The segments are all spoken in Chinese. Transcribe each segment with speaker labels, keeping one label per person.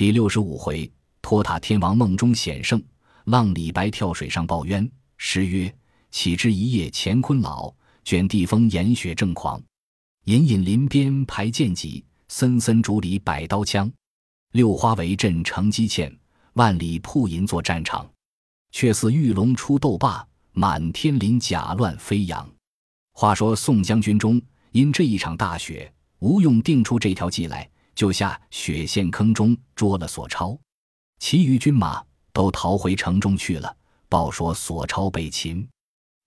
Speaker 1: 第六十五回，托塔天王梦中显圣，浪李白跳水上报冤。诗曰：“岂知一夜乾坤老，卷地风严雪正狂。隐隐林边排剑戟，森森竹里摆刀枪。六花围阵成机堑，万里铺银作战场。却似玉龙出斗罢，满天鳞甲乱飞扬。”话说宋将军中，因这一场大雪，吴用定出这条计来。就下雪陷坑中捉了索超，其余军马都逃回城中去了。报说索超被擒。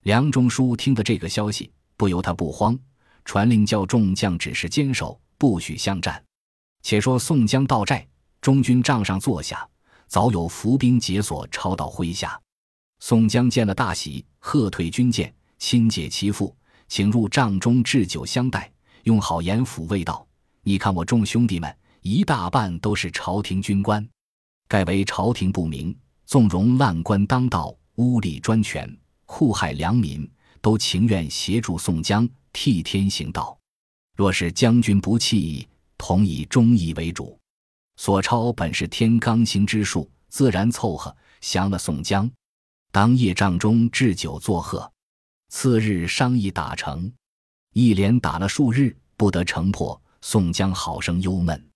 Speaker 1: 梁中书听得这个消息，不由他不慌，传令叫众将只是坚守，不许相战。且说宋江到寨，中军帐上坐下，早有伏兵解锁抄到麾下。宋江见了大喜，喝退军舰，亲解其父，请入帐中置酒相待，用好言抚慰道。你看我众兄弟们，一大半都是朝廷军官，盖为朝廷不明，纵容滥官当道，污吏专权，酷害良民，都情愿协助宋江替天行道。若是将军不弃，同以忠义为主。索超本是天罡星之术，自然凑合降了宋江。当夜帐中置酒作贺，次日商议打成，一连打了数日，不得城破。宋江好生忧闷，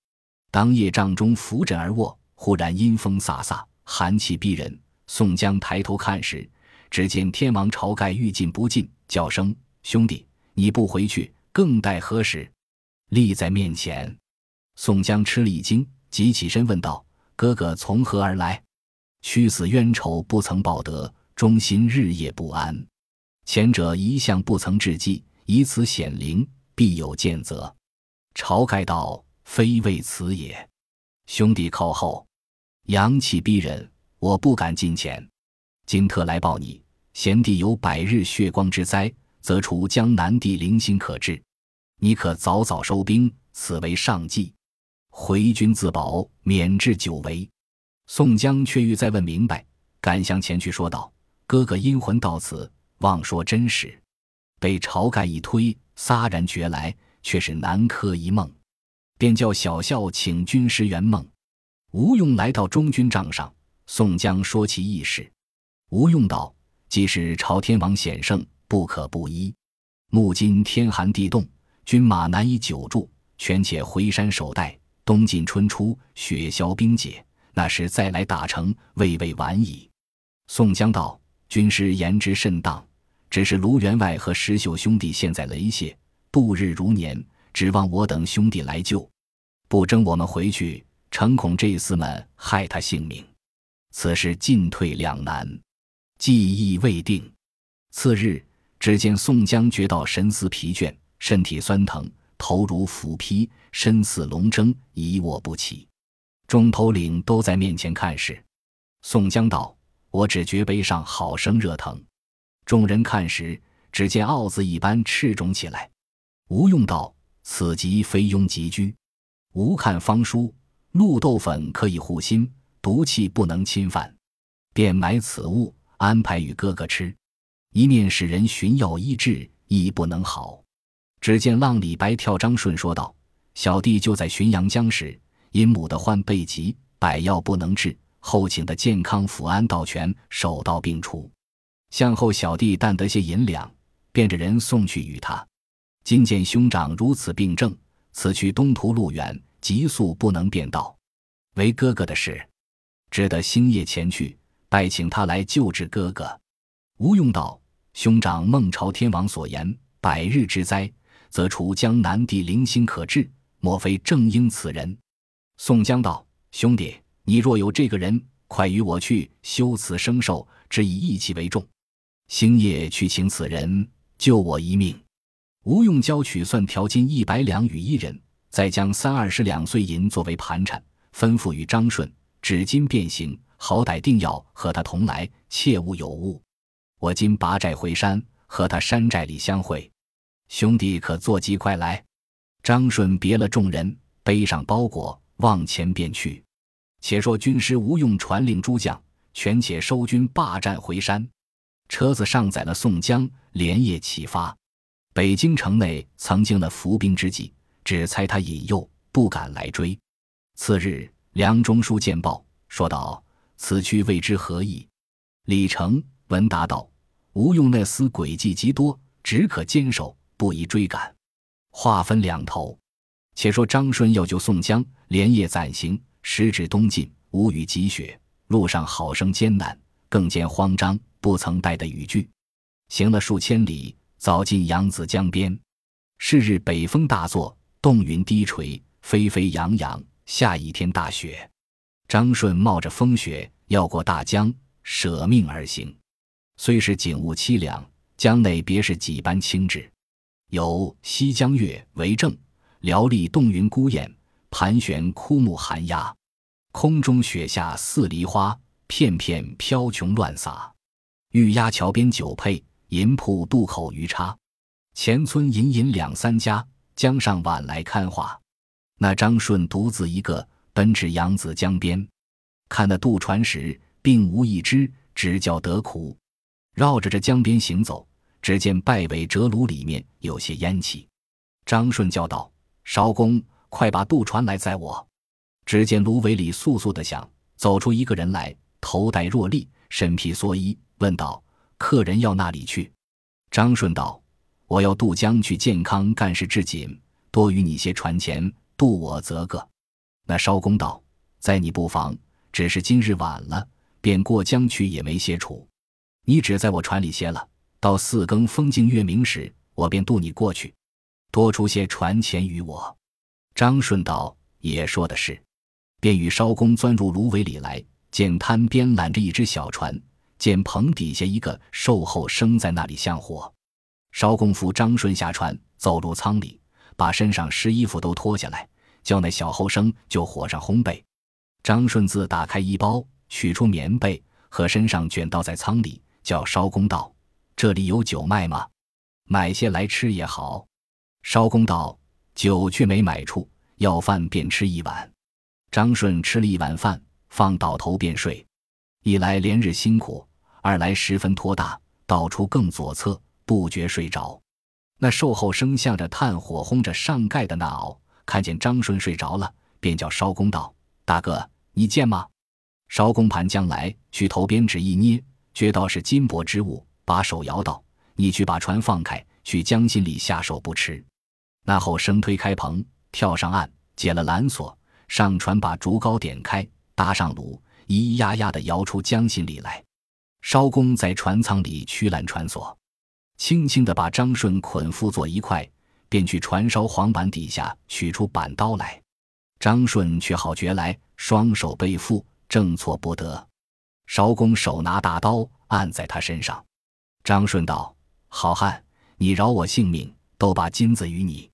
Speaker 1: 当夜帐中扶枕而卧，忽然阴风飒飒，寒气逼人。宋江抬头看时，只见天王晁盖欲进不进，叫声：“兄弟，你不回去，更待何时？”立在面前，宋江吃了一惊，急起身问道：“哥哥从何而来？屈死冤仇不曾报得，忠心日夜不安。前者一向不曾致计，以此显灵，必有见责。”晁盖道：“非为此也，兄弟靠后，阳气逼人，我不敢近前。今特来报你，贤弟有百日血光之灾，则除江南地零星可治。你可早早收兵，此为上计。回军自保，免至久违。”宋江却欲再问明白，赶向前去说道：“哥哥阴魂到此，妄说真实。”被晁盖一推，撒然觉来。却是南柯一梦，便叫小校请军师圆梦。吴用来到中军帐上，宋江说其意事。吴用道：“既是朝天王显圣，不可不依。目今天寒地冻，军马难以久住，权且回山守待。冬尽春初，雪消冰解，那时再来打城，未未晚矣。”宋江道：“军师言之甚当，只是卢员外和石秀兄弟现在雷泄。”度日如年，指望我等兄弟来救，不争我们回去，诚恐这厮们害他性命。此事进退两难，计议未定。次日，只见宋江觉到神思疲倦，身体酸疼，头如斧劈，身似龙争，一卧不起。众头领都在面前看时，宋江道：“我只觉背上好生热疼。”众人看时，只见傲子一般赤肿起来。吴用道：“此疾非庸疾居。吾看方书，鹿豆粉可以护心，毒气不能侵犯，便买此物，安排与哥哥吃。一面使人寻药医治，亦不能好。”只见浪李白跳张顺说道：“小弟就在浔阳江时，因母的患背疾，百药不能治，后请的健康府安道全手到病除。向后小弟但得些银两，便着人送去与他。”今见兄长如此病症，此去东途路远，急速不能便道，为哥哥的事，只得星夜前去，拜请他来救治哥哥。吴用道：“兄长孟朝天王所言，百日之灾，则除江南地零星可治，莫非正应此人？”宋江道：“兄弟，你若有这个人，快与我去修此生寿，只以义气为重。星夜去请此人，救我一命。”吴用交取算条金一百两与一人，再将三二十两碎银作为盘缠，吩咐与张顺纸巾变形，好歹定要和他同来，切勿有误。我今拔寨回山，和他山寨里相会。兄弟可坐骑快来。张顺别了众人，背上包裹，往前便去。且说军师吴用传令诸将，全且收军罢战回山。车子上载了宋江，连夜启发。北京城内曾经了伏兵之计，只猜他引诱，不敢来追。次日，梁中书见报，说道：“此去未知何意。”李成闻答道：“吴用那厮诡计极多，只可坚守，不宜追赶。”话分两头。且说张顺要救宋江，连夜暂行，时至东晋，无雨积雪，路上好生艰难，更见慌张，不曾带的雨具。行了数千里，早进扬子江边。是日北风大作，冻云低垂，飞飞扬扬，下一天大雪。张顺冒着风雪要过大江，舍命而行。虽是景物凄凉，江内别是几般清致，有西江月为证，寥丽冻云孤雁，盘旋枯木寒鸦。空中雪下似梨花，片片飘琼乱洒。玉鸭桥边酒配。银铺渡口鱼叉，前村隐隐两三家。江上晚来看花。那张顺独自一个奔至扬子江边，看那渡船时，并无一只，只叫得苦。绕着这江边行走，只见败尾折炉里面有些烟气。张顺叫道：“艄公，快把渡船来载我！”只见芦苇里簌簌的响，走出一个人来，头戴若笠，身披蓑衣，问道。客人要那里去？张顺道：“我要渡江去健康干事至紧，多与你些船钱，渡我则个。”那艄公道：“在你不妨，只是今日晚了，便过江去也没些处。你只在我船里歇了，到四更风静月明时，我便渡你过去，多出些船钱与我。”张顺道：“也说的是。”便与艄公钻入芦苇里来，见滩边拦着一只小船。见棚底下一个瘦后生在那里向火，艄公扶张顺下船，走入舱里，把身上湿衣服都脱下来，叫那小后生就火上烘焙。张顺自打开衣包，取出棉被和身上卷倒在舱里，叫烧公道：“这里有酒卖吗？买些来吃也好。”烧公道：“酒却没买处，要饭便吃一碗。”张顺吃了一碗饭，放倒头便睡。一来连日辛苦。二来十分拖大，到处更左侧，不觉睡着。那瘦后生向着炭火烘着上盖的那熬，看见张顺睡着了，便叫艄公道：“大哥，你见吗？”艄公盘将来，去头边指一捏，觉到是金箔之物，把手摇道：“你去把船放开，去江心里下手不迟。”那后生推开棚，跳上岸，解了缆索，上船把竹篙点开，搭上橹，咿咿呀呀的摇出江心里来。艄公在船舱里驱缆船索，轻轻地把张顺捆缚坐一块，便去船梢黄板底下取出板刀来。张顺却好觉来，双手背负，正错不得。艄公手拿大刀按在他身上。张顺道：“好汉，你饶我性命，都把金子与你。”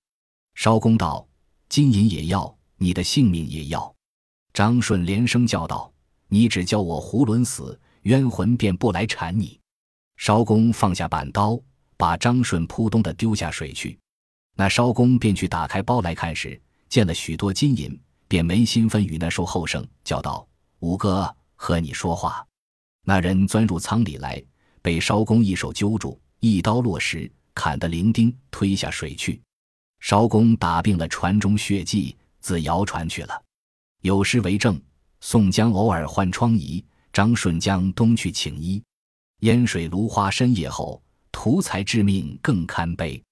Speaker 1: 艄公道：“金银也要，你的性命也要。”张顺连声叫道：“你只叫我囫囵死！”冤魂便不来缠你。艄公放下板刀，把张顺扑通的丢下水去。那艄公便去打开包来看时，见了许多金银，便没心分与那瘦后生，叫道：“五哥，和你说话。”那人钻入舱里来，被艄公一手揪住，一刀落石，砍得伶仃，推下水去。艄公打病了船中血迹，自摇船去了。有诗为证：宋江偶尔患疮痍。张顺江东去请医，烟水芦花深夜后，图财致命更堪悲。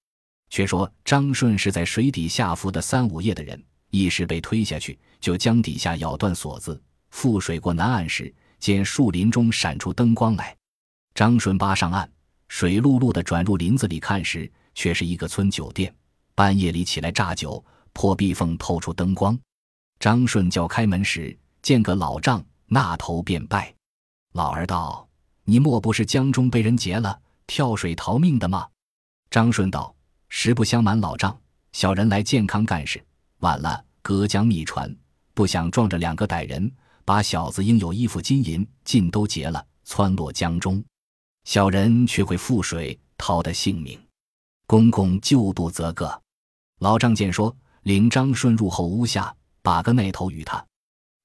Speaker 1: 却说张顺是在水底下浮的三五夜的人，一时被推下去，就江底下咬断锁子，覆水过南岸时，见树林中闪出灯光来。张顺扒上岸，水漉漉的转入林子里看时，却是一个村酒店。半夜里起来榨酒，破壁缝透出灯光。张顺叫开门时，见个老丈。那头便拜，老儿道：“你莫不是江中被人劫了，跳水逃命的吗？”张顺道：“实不相瞒老丈，小人来健康干事，晚了隔江觅船，不想撞着两个歹人，把小子应有衣服金银尽都劫了，窜落江中，小人却会覆水逃得性命。公公救度则个。”老丈见说，领张顺入后屋下，把个那头与他。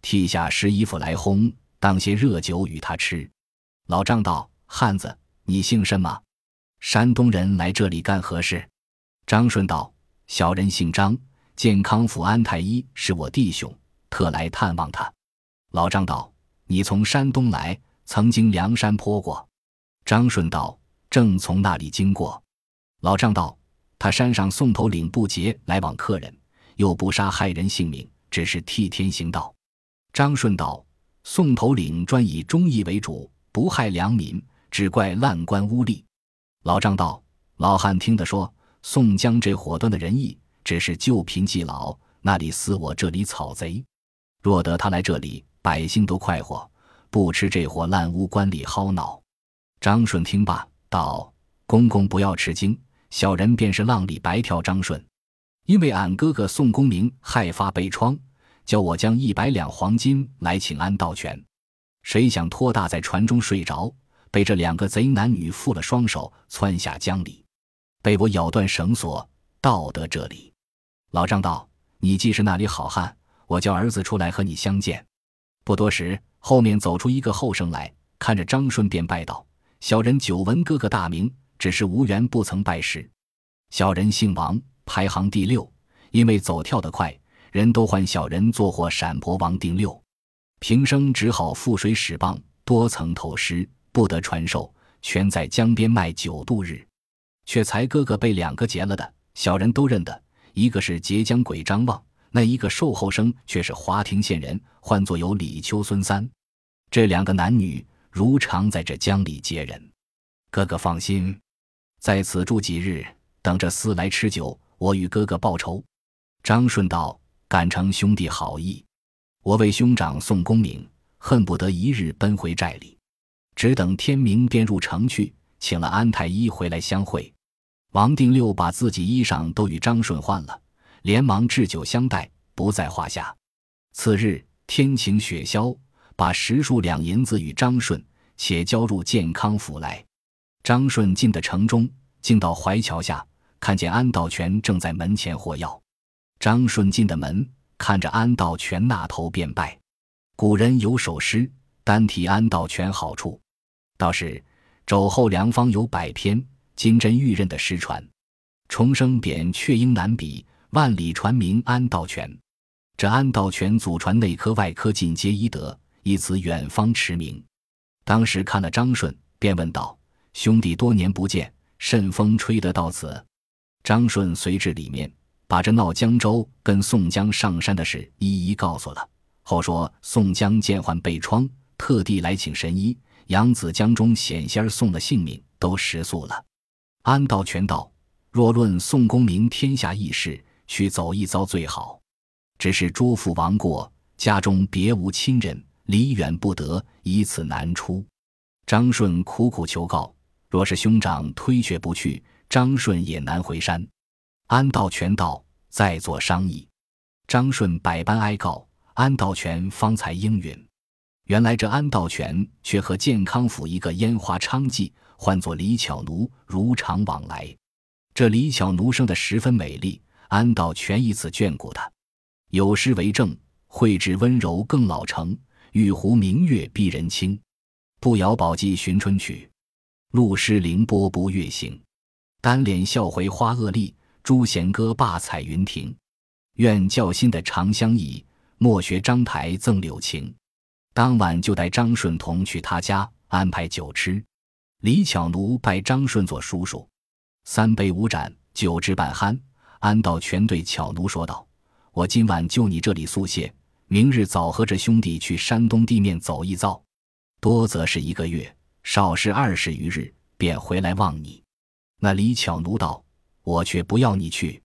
Speaker 1: 替下湿衣服来烘，当些热酒与他吃。老张道：“汉子，你姓甚吗？山东人来这里干何事？”张顺道：“小人姓张，健康府安太医是我弟兄，特来探望他。”老张道：“你从山东来，曾经梁山坡过？”张顺道：“正从那里经过。”老张道：“他山上送头领不劫来往客人，又不杀害人性命，只是替天行道。”张顺道：“宋头领专以忠义为主，不害良民，只怪滥官污吏。”老张道：“老汉听得说，宋江这伙端的仁义，只是旧贫济老，那里似我这里草贼？若得他来这里，百姓都快活，不吃这伙烂污官吏薅脑。”张顺听罢道：“公公不要吃惊，小人便是浪里白条张顺，因为俺哥哥宋公明害发被疮。”叫我将一百两黄金来请安道全，谁想托大在船中睡着，被这两个贼男女缚了双手，窜下江里，被我咬断绳索，到得这里。老张道：“你既是那里好汉，我叫儿子出来和你相见。”不多时，后面走出一个后生来，看着张顺便拜道：“小人久闻哥哥大名，只是无缘不曾拜师。小人姓王，排行第六，因为走跳得快。”人都唤小人做货闪婆王定六，平生只好覆水使棒，多曾投师，不得传授，全在江边卖酒度日。却才哥哥被两个劫了的，小人都认得，一个是截江鬼张望，那一个瘦后生却是华亭县人，唤作有李秋孙三。这两个男女如常在这江里接人。哥哥放心，在此住几日，等着厮来吃酒，我与哥哥报仇。张顺道。感承兄弟好意，我为兄长送功名，恨不得一日奔回寨里，只等天明便入城去，请了安太医回来相会。王定六把自己衣裳都与张顺换了，连忙置酒相待，不在话下。次日天晴雪消，把十数两银子与张顺，且交入健康府来。张顺进的城中，竟到淮桥下，看见安道全正在门前活药。张顺进的门，看着安道全那头便拜。古人有首诗，单提安道全好处，倒是肘后良方有百篇，金针玉刃的诗传，重生扁却应难比，万里传名安道全。这安道全祖传内科外科尽皆医德，以此远方驰名。当时看了张顺，便问道：“兄弟多年不见，甚风吹得到此？”张顺随至里面。把这闹江州跟宋江上山的事一一告诉了。后说宋江见患被疮，特地来请神医。扬子江中险些儿送了性命，都食素了。安道全道：若论宋公明天下义士，去走一遭最好。只是诸父亡过，家中别无亲人，离远不得，以此难出。张顺苦苦求告，若是兄长推却不去，张顺也难回山。安道全道在做商议，张顺百般哀告，安道全方才应允。原来这安道全却和健康府一个烟花娼妓，唤作李巧奴，如常往来。这李巧奴生得十分美丽，安道全以此眷顾她。有诗为证：绘质温柔更老成，玉壶明月逼人清。步摇宝髻寻春曲，露湿凌波不月行。单脸笑回花萼丽。朱弦歌罢彩云亭，愿教心的长相忆，莫学章台赠柳情。当晚就带张顺同去他家安排酒吃。李巧奴拜张顺做叔叔，三杯五盏，酒至半酣，安道全对巧奴说道：“我今晚就你这里宿歇，明日早和着兄弟去山东地面走一遭，多则是一个月，少是二十余日，便回来望你。”那李巧奴道。我却不要你去，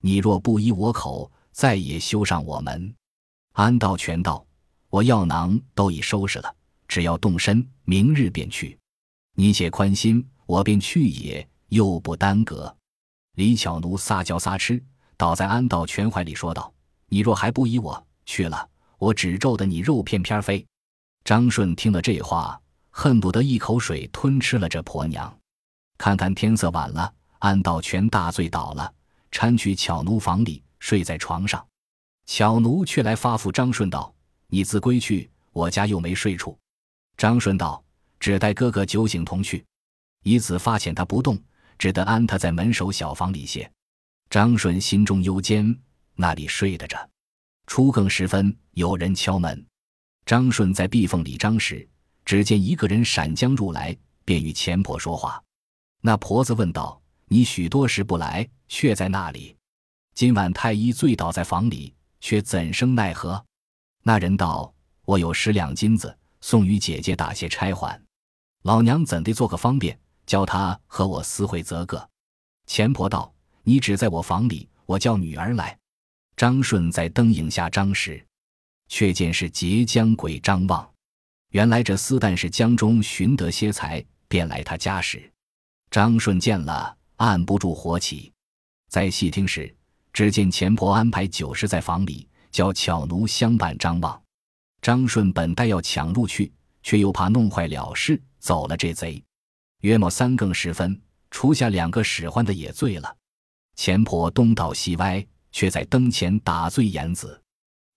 Speaker 1: 你若不依我口，再也休上我门。安道全道，我药囊都已收拾了，只要动身，明日便去。你且宽心，我便去也，又不耽搁。李巧奴撒娇撒痴，倒在安道全怀里说道：“你若还不依我去了，我只咒得你肉片片飞。”张顺听了这话，恨不得一口水吞吃了这婆娘。看看天色晚了。安道全大醉倒了，搀去巧奴房里睡在床上。巧奴却来发福张顺道：“你自归去，我家又没睡处。”张顺道：“只待哥哥酒醒同去。”以此发遣他不动，只得安他在门首小房里歇。张顺心中忧间，那里睡得着？初更时分，有人敲门。张顺在壁缝里张时，只见一个人闪将入来，便与钱婆说话。那婆子问道：“你许多时不来，却在那里？今晚太医醉倒在房里，却怎生奈何？”那人道：“我有十两金子，送与姐姐打些差还。老娘怎地做个方便，叫他和我私会则个？”钱婆道：“你只在我房里，我叫女儿来。”张顺在灯影下张时。却见是截江鬼张望，原来这厮旦是江中寻得些财，便来他家时。张顺见了，按不住火起。在细听时，只见钱婆安排酒食在房里，叫巧奴相伴张望。张顺本待要抢入去，却又怕弄坏了事，走了这贼。约莫三更时分，厨下两个使唤的也醉了。钱婆东倒西歪，却在灯前打醉言子。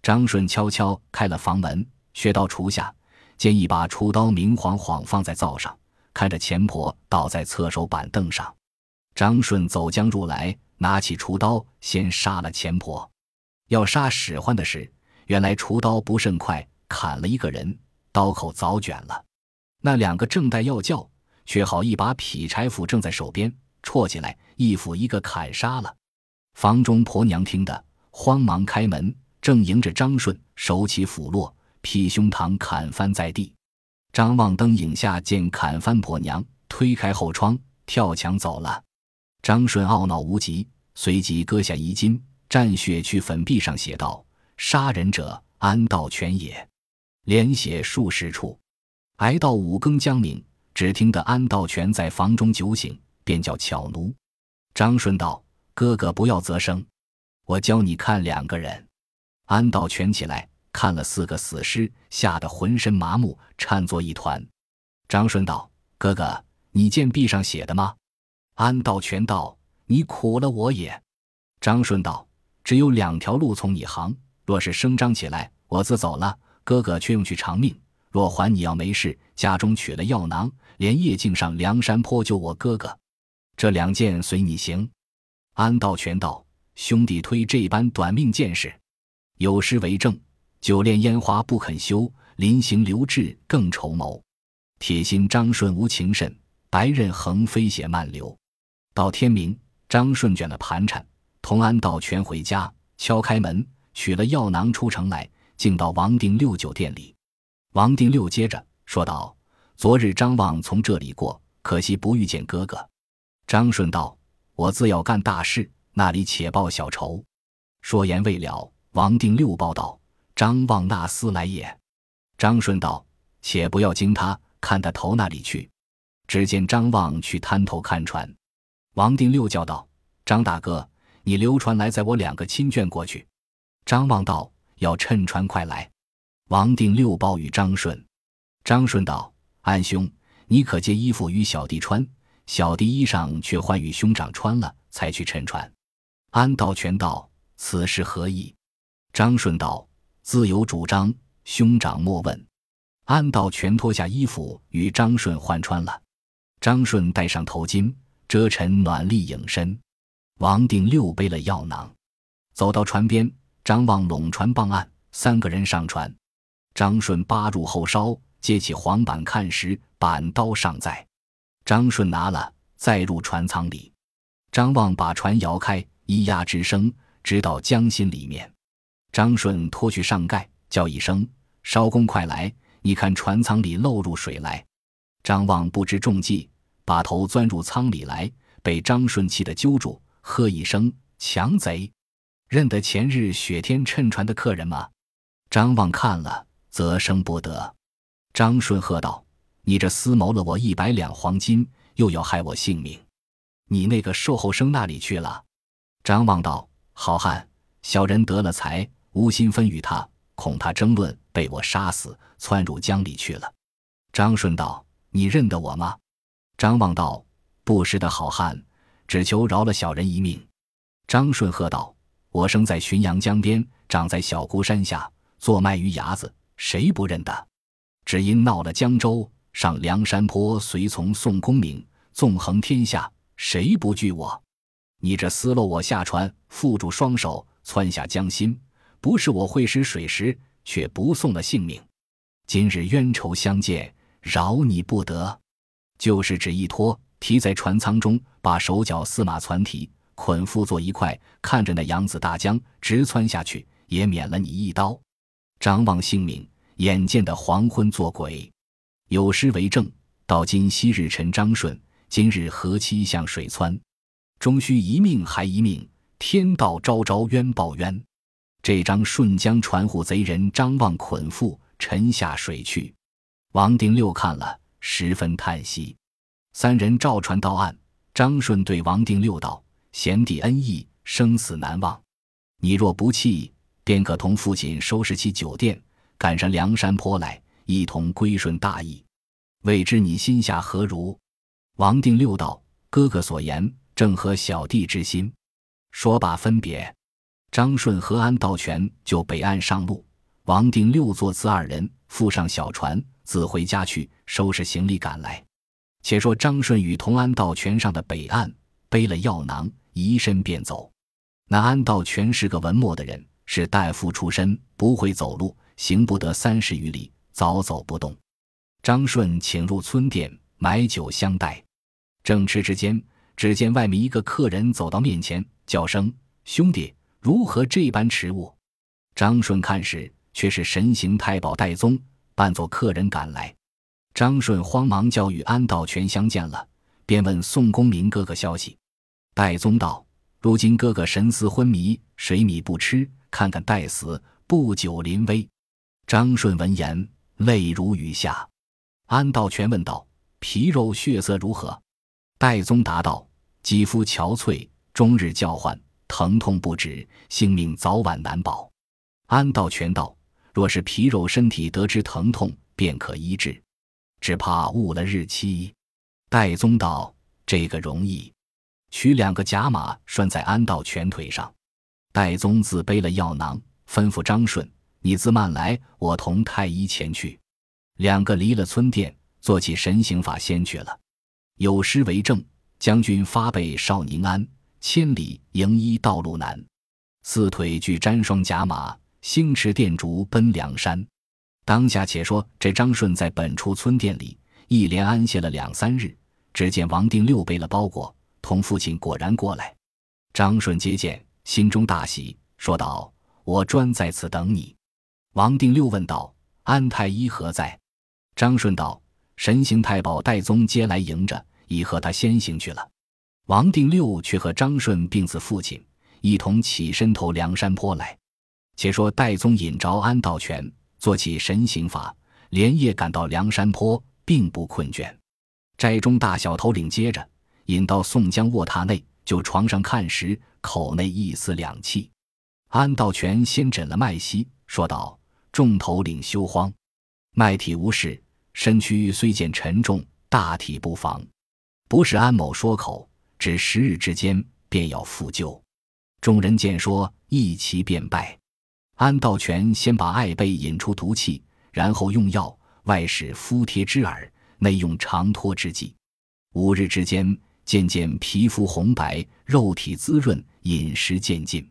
Speaker 1: 张顺悄悄开了房门，学到厨下，见一把厨刀明晃晃放在灶上，看着钱婆倒在侧手板凳上。张顺走将入来，拿起厨刀，先杀了钱婆。要杀使唤的是，原来厨刀不甚快，砍了一个人，刀口早卷了。那两个正待要叫，却好一把劈柴斧正在手边，戳起来，一斧一个砍杀了。房中婆娘听得，慌忙开门。正迎着张顺，手起斧落，劈胸膛，砍翻在地。张望灯影下见砍翻婆娘，推开后窗，跳墙走了。张顺懊恼无极，随即割下衣襟，蘸血去粉壁上写道：“杀人者安道全也。”连写数十处，挨到五更将明，只听得安道全在房中酒醒，便叫巧奴。张顺道：“哥哥不要责声，我教你看两个人。”安道全起来看了四个死尸，吓得浑身麻木，颤作一团。张顺道：“哥哥，你见壁上写的吗？”安道全道：“你苦了我也。”张顺道：“只有两条路从你行，若是声张起来，我自走了，哥哥却用去偿命；若还你要没事，家中取了药囊，连夜径上梁山坡救我哥哥。这两件随你行。”安道全道：“兄弟推这般短命见识。”有诗为证：“久恋烟花不肯休，临行留志更筹谋。铁心张顺无情甚，白刃横飞血漫流。”到天明，张顺卷了盘缠，同安道全回家，敲开门，取了药囊出城来，进到王定六酒店里。王定六接着说道：“昨日张望从这里过，可惜不遇见哥哥。”张顺道：“我自要干大事，那里且报小仇。”说言未了。王定六报道：“张望那厮来也。”张顺道：“且不要惊他，看他头那里去。”只见张望去滩头看船。王定六叫道：“张大哥，你留船来，载我两个亲眷过去。”张望道：“要趁船快来。”王定六报与张顺。张顺道：“安兄，你可借衣服与小弟穿，小弟衣裳却换与兄长穿了，才去乘船。”安道全道：“此事何意？”张顺道：“自有主张，兄长莫问。”安道全脱下衣服与张顺换穿了。张顺戴上头巾，遮尘暖立影身。王定六背了药囊，走到船边。张望拢船傍岸，三个人上船。张顺扒入后梢，揭起黄板看时，板刀尚在。张顺拿了，再入船舱里。张望把船摇开，咿呀之声直到江心里面。张顺脱去上盖，叫一声：“艄公，快来！你看船舱里漏入水来。”张望不知中计，把头钻入舱里来，被张顺气得揪住，喝一声：“强贼！认得前日雪天趁船的客人吗？”张望看了，则生不得。张顺喝道：“你这厮谋了我一百两黄金，又要害我性命，你那个售后生那里去了？”张望道：“好汉，小人得了财。”无心分与他，恐他争论，被我杀死，窜入江里去了。张顺道：“你认得我吗？”张望道：“不识的好汉，只求饶了小人一命。”张顺喝道：“我生在浔阳江边，长在小孤山下，做卖鱼牙子，谁不认得？只因闹了江州，上梁山坡，随从宋公明，纵横天下，谁不惧我？你这厮漏我下船，缚住双手，窜下江心。”不是我会使水时，却不送了性命。今日冤仇相见，饶你不得。就是指一拖，提在船舱中，把手脚四马攒提捆缚作一块，看着那扬子大江直窜下去，也免了你一刀。张望性命，眼见的黄昏做鬼。有诗为证：到今昔日臣张顺，今日何期向水窜？终须一命还一命，天道昭昭冤报冤。这张顺将船户贼人张望捆缚沉下水去。王定六看了，十分叹息。三人照船到岸，张顺对王定六道：“贤弟恩义，生死难忘。你若不弃，便可同父亲收拾起酒店，赶上梁山坡来，一同归顺大义。未知你心下何如？”王定六道：“哥哥所言。”正合小弟之心，说罢分别，张顺和安道全就北岸上路，王定六作词二人附上小船，自回家去收拾行李赶来。且说张顺与同安道全上的北岸，背了药囊，移身便走。那安道全是个文墨的人，是大夫出身，不会走路，行不得三十余里，早走不动。张顺请入村店买酒相待，正吃之间。只见外面一个客人走到面前，叫声：“兄弟，如何这般迟误？”张顺看时，却是神行太保戴宗，扮作客人赶来。张顺慌忙叫与安道全相见了，便问宋公明哥哥消息。戴宗道：“如今哥哥神思昏迷，水米不吃，看看待死，不久临危。”张顺闻言，泪如雨下。安道全问道：“皮肉血色如何？”戴宗答道：“肌肤憔悴，终日叫唤，疼痛不止，性命早晚难保。”安道全道：“若是皮肉身体得知疼痛，便可医治，只怕误了日期。”戴宗道：“这个容易，取两个假马拴在安道全腿上。”戴宗自背了药囊，吩咐张顺：“你自慢来，我同太医前去。”两个离了村店，做起神行法先去了。有诗为证：“将军发备少宁安，千里迎医道路难。四腿俱沾双甲马，星驰电烛奔梁山。”当下且说这张顺在本处村店里一连安歇了两三日，只见王定六背了包裹，同父亲果然过来。张顺接见，心中大喜，说道：“我专在此等你。”王定六问道：“安太医何在？”张顺道。神行太保戴宗接来迎着，已和他先行去了。王定六却和张顺并自父亲，一同起身投梁山坡来。且说戴宗引着安道全，做起神行法，连夜赶到梁山坡，并不困倦。寨中大小头领接着引到宋江卧榻内，就床上看时，口内一丝两气。安道全先诊了脉息，说道：“众头领休慌，脉体无事。”身躯虽见沉重，大体不妨。不是安某说口，只十日之间便要复救。众人见说，一齐便拜。安道全先把艾贝引出毒气，然后用药，外使敷贴之耳，内用长托之剂。五日之间，渐渐皮肤红白，肉体滋润，饮食渐进。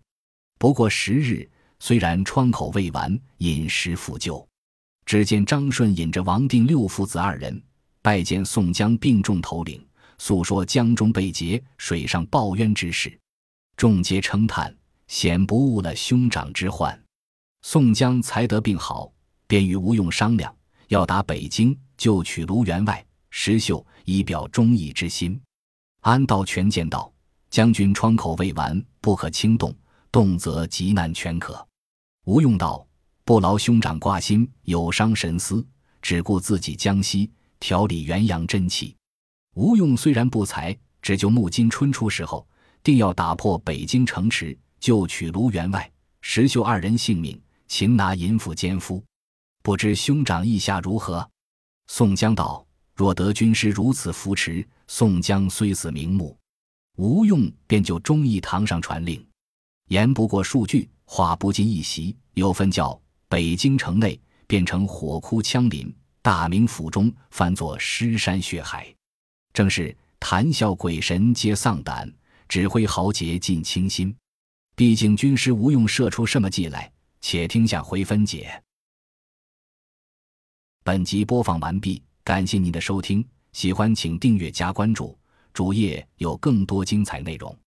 Speaker 1: 不过十日，虽然疮口未完，饮食复救。只见张顺引着王定六父子二人拜见宋江病重头领，诉说江中被劫、水上报冤之事，众皆称叹，显不误了兄长之患。宋江才得病好，便与吴用商量，要打北京，就取卢员外石秀，以表忠义之心。安道全见道：“将军疮口未完，不可轻动，动则急难全可。”吴用道。不劳兄长挂心，有伤神思，只顾自己江西调理元阳真气。吴用虽然不才，只就木金春初时候，定要打破北京城池，救取卢员外、石秀二人性命，擒拿淫妇奸夫。不知兄长意下如何？宋江道：“若得军师如此扶持，宋江虽死瞑目。”吴用便就忠义堂上传令，言不过数句，话不尽一席，有分教。北京城内变成火窟枪林，大明府中翻作尸山血海，正是谈笑鬼神皆丧胆，指挥豪杰尽倾心。毕竟军师吴用射出什么计来？且听下回分解。本集播放完毕，感谢您的收听，喜欢请订阅加关注，主页有更多精彩内容。